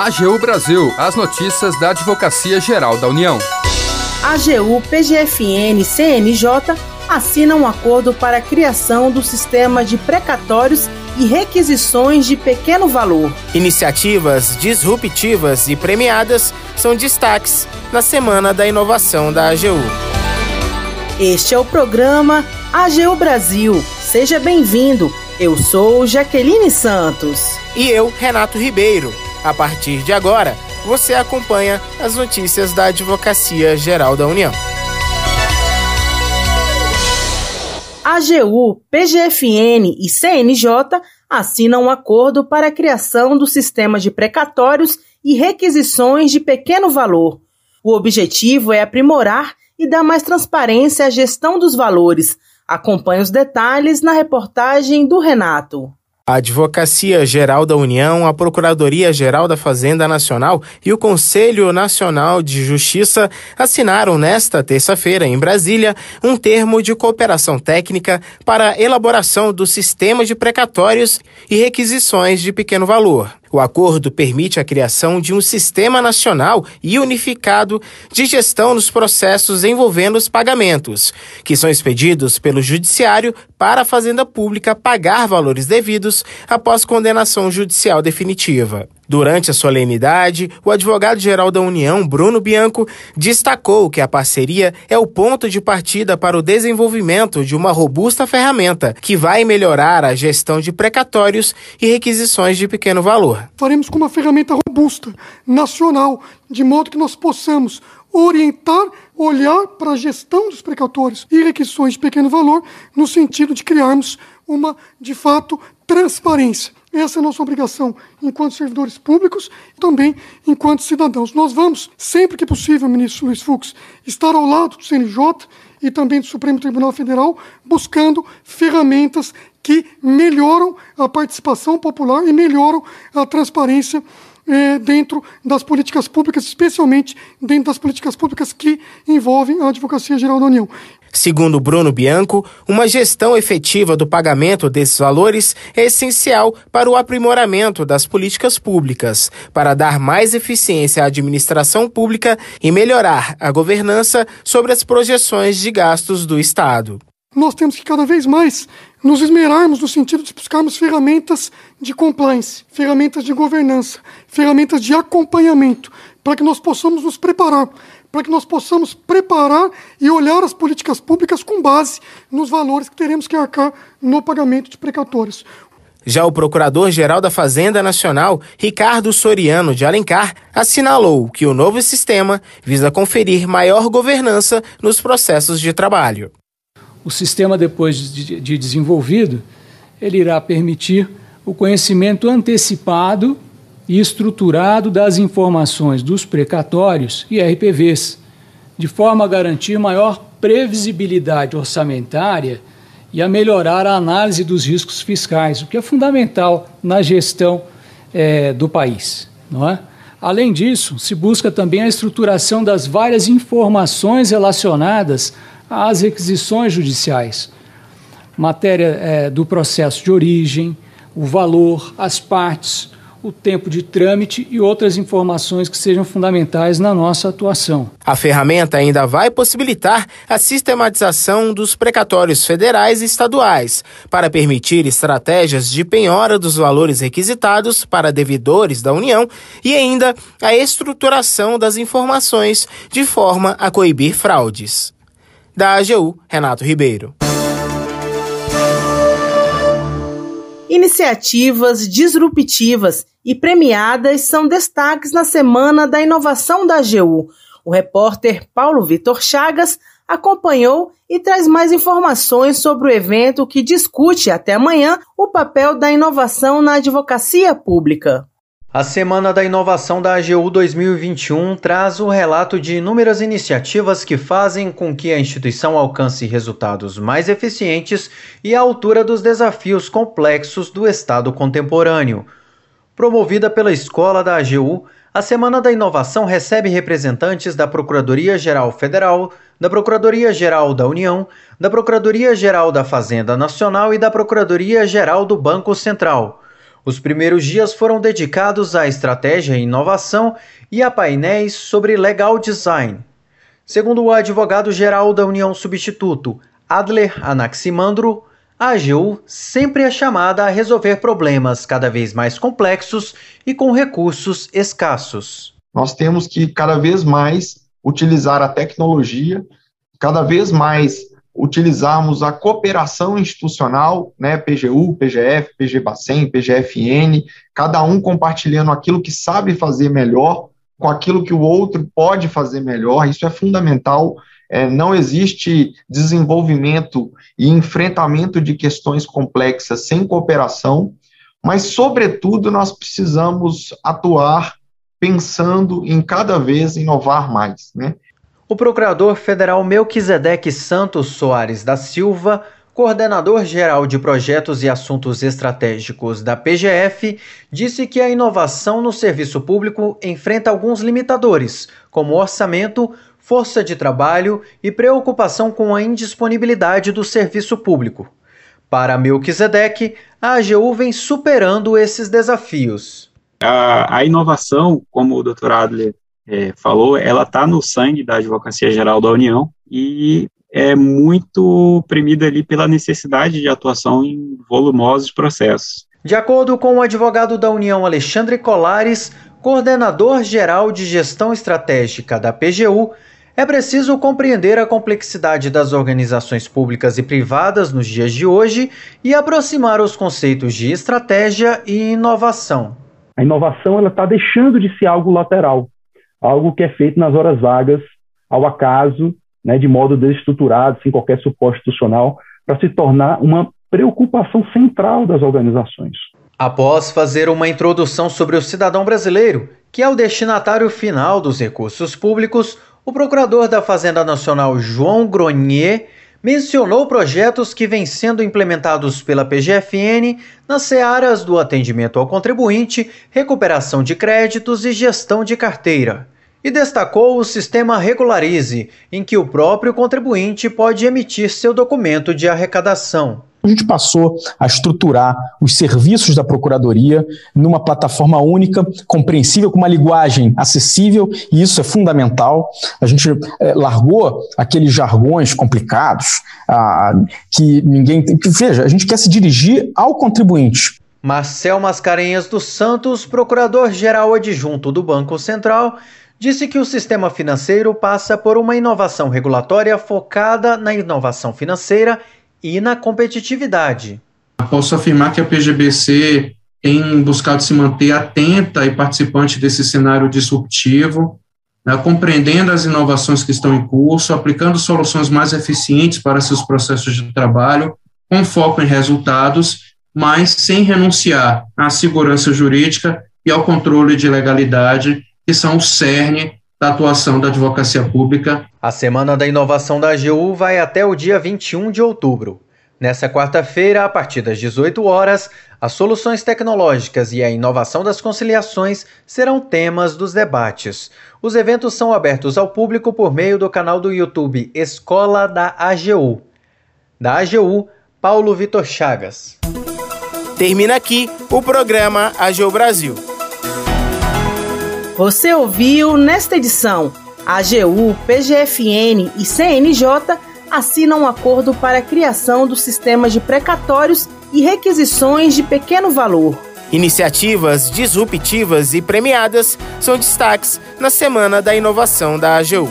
AGU Brasil, as notícias da Advocacia Geral da União. AGU, PGFN e CNJ assinam um acordo para a criação do sistema de precatórios e requisições de pequeno valor. Iniciativas disruptivas e premiadas são destaques na Semana da Inovação da AGU. Este é o programa AGU Brasil. Seja bem-vindo. Eu sou Jaqueline Santos. E eu, Renato Ribeiro. A partir de agora, você acompanha as notícias da Advocacia Geral da União. AGU, PGFN e CNJ assinam um acordo para a criação do sistema de precatórios e requisições de pequeno valor. O objetivo é aprimorar e dar mais transparência à gestão dos valores. Acompanhe os detalhes na reportagem do Renato. A Advocacia Geral da União, a Procuradoria Geral da Fazenda Nacional e o Conselho Nacional de Justiça assinaram nesta terça-feira, em Brasília, um termo de cooperação técnica para a elaboração do sistema de precatórios e requisições de pequeno valor. O acordo permite a criação de um sistema nacional e unificado de gestão nos processos envolvendo os pagamentos, que são expedidos pelo Judiciário para a Fazenda Pública pagar valores devidos após condenação judicial definitiva. Durante a solenidade, o advogado-geral da União, Bruno Bianco, destacou que a parceria é o ponto de partida para o desenvolvimento de uma robusta ferramenta que vai melhorar a gestão de precatórios e requisições de pequeno valor. Faremos com uma ferramenta robusta, nacional, de modo que nós possamos orientar, olhar para a gestão dos precatórios e requisições de pequeno valor, no sentido de criarmos uma, de fato, transparência. Essa é a nossa obrigação enquanto servidores públicos e também enquanto cidadãos. Nós vamos, sempre que possível, ministro Luiz Fux, estar ao lado do CNJ e também do Supremo Tribunal Federal, buscando ferramentas que melhoram a participação popular e melhoram a transparência eh, dentro das políticas públicas, especialmente dentro das políticas públicas que envolvem a Advocacia Geral da União. Segundo Bruno Bianco, uma gestão efetiva do pagamento desses valores é essencial para o aprimoramento das políticas públicas, para dar mais eficiência à administração pública e melhorar a governança sobre as projeções de gastos do Estado. Nós temos que cada vez mais nos esmerarmos no sentido de buscarmos ferramentas de compliance, ferramentas de governança, ferramentas de acompanhamento, para que nós possamos nos preparar para que nós possamos preparar e olhar as políticas públicas com base nos valores que teremos que arcar no pagamento de precatórios. Já o Procurador-Geral da Fazenda Nacional, Ricardo Soriano de Alencar, assinalou que o novo sistema visa conferir maior governança nos processos de trabalho. O sistema, depois de, de desenvolvido, ele irá permitir o conhecimento antecipado e estruturado das informações dos precatórios e RPVs, de forma a garantir maior previsibilidade orçamentária e a melhorar a análise dos riscos fiscais, o que é fundamental na gestão é, do país. Não é? Além disso, se busca também a estruturação das várias informações relacionadas às requisições judiciais, matéria é, do processo de origem, o valor, as partes, o tempo de trâmite e outras informações que sejam fundamentais na nossa atuação. A ferramenta ainda vai possibilitar a sistematização dos precatórios federais e estaduais, para permitir estratégias de penhora dos valores requisitados para devedores da União e ainda a estruturação das informações de forma a coibir fraudes. Da AGU, Renato Ribeiro. Iniciativas disruptivas e premiadas são destaques na Semana da Inovação da AGU. O repórter Paulo Vitor Chagas acompanhou e traz mais informações sobre o evento que discute até amanhã o papel da inovação na advocacia pública. A Semana da Inovação da AGU 2021 traz o relato de inúmeras iniciativas que fazem com que a instituição alcance resultados mais eficientes e à altura dos desafios complexos do Estado contemporâneo. Promovida pela Escola da AGU, a Semana da Inovação recebe representantes da Procuradoria-Geral Federal, da Procuradoria-Geral da União, da Procuradoria-Geral da Fazenda Nacional e da Procuradoria-Geral do Banco Central. Os primeiros dias foram dedicados à estratégia e inovação e a painéis sobre legal design. Segundo o advogado-geral da União Substituto, Adler Anaximandro, a AGU sempre é chamada a resolver problemas cada vez mais complexos e com recursos escassos. Nós temos que cada vez mais utilizar a tecnologia, cada vez mais utilizarmos a cooperação institucional, né, PGU, PGF, PGBACEM, PGFN, cada um compartilhando aquilo que sabe fazer melhor com aquilo que o outro pode fazer melhor, isso é fundamental. É, não existe desenvolvimento e enfrentamento de questões complexas sem cooperação, mas, sobretudo, nós precisamos atuar pensando em cada vez inovar mais. Né? O procurador federal Melquisedeque Santos Soares da Silva, coordenador-geral de projetos e assuntos estratégicos da PGF, disse que a inovação no serviço público enfrenta alguns limitadores, como orçamento, força de trabalho e preocupação com a indisponibilidade do serviço público. Para Melquisedeque, a AGU vem superando esses desafios. A, a inovação, como o Dr. Adler é, falou, ela está no sangue da Advocacia Geral da União e é muito premida ali pela necessidade de atuação em volumosos processos. De acordo com o advogado da União Alexandre Colares, coordenador geral de gestão estratégica da PGU, é preciso compreender a complexidade das organizações públicas e privadas nos dias de hoje e aproximar os conceitos de estratégia e inovação. A inovação ela está deixando de ser algo lateral algo que é feito nas horas vagas, ao acaso, né, de modo desestruturado, sem qualquer suporte institucional, para se tornar uma preocupação central das organizações. Após fazer uma introdução sobre o cidadão brasileiro, que é o destinatário final dos recursos públicos, o procurador da Fazenda Nacional João Gronier mencionou projetos que vêm sendo implementados pela PGFN nas searas do atendimento ao contribuinte, recuperação de créditos e gestão de carteira. E destacou o sistema Regularize, em que o próprio contribuinte pode emitir seu documento de arrecadação. A gente passou a estruturar os serviços da Procuradoria numa plataforma única, compreensível, com uma linguagem acessível, e isso é fundamental. A gente é, largou aqueles jargões complicados ah, que ninguém. Que, veja, a gente quer se dirigir ao contribuinte. Marcel Mascarenhas dos Santos, procurador-geral adjunto do Banco Central, disse que o sistema financeiro passa por uma inovação regulatória focada na inovação financeira e na competitividade. Posso afirmar que a PGBC tem buscado se manter atenta e participante desse cenário disruptivo, né, compreendendo as inovações que estão em curso, aplicando soluções mais eficientes para seus processos de trabalho, com foco em resultados, mas sem renunciar à segurança jurídica e ao controle de legalidade, que são o cerne da atuação da advocacia pública. A Semana da Inovação da AGU vai até o dia 21 de outubro. Nessa quarta-feira, a partir das 18 horas, as soluções tecnológicas e a inovação das conciliações serão temas dos debates. Os eventos são abertos ao público por meio do canal do YouTube Escola da AGU. Da AGU, Paulo Vitor Chagas. Termina aqui o programa AGU Brasil. Você ouviu nesta edição: a AGU, PGFN e CNJ assinam um acordo para a criação do sistema de precatórios e requisições de pequeno valor. Iniciativas disruptivas e premiadas são destaques na Semana da Inovação da AGU.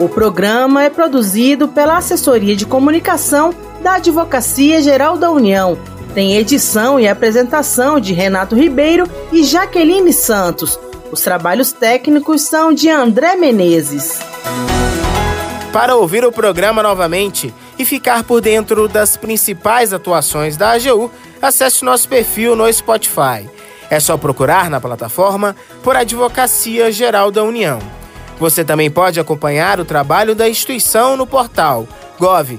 O programa é produzido pela Assessoria de Comunicação da Advocacia Geral da União tem edição e apresentação de Renato Ribeiro e Jaqueline Santos. Os trabalhos técnicos são de André Menezes. Para ouvir o programa novamente e ficar por dentro das principais atuações da AGU, acesse nosso perfil no Spotify. É só procurar na plataforma por Advocacia Geral da União. Você também pode acompanhar o trabalho da instituição no portal gov.br/agu.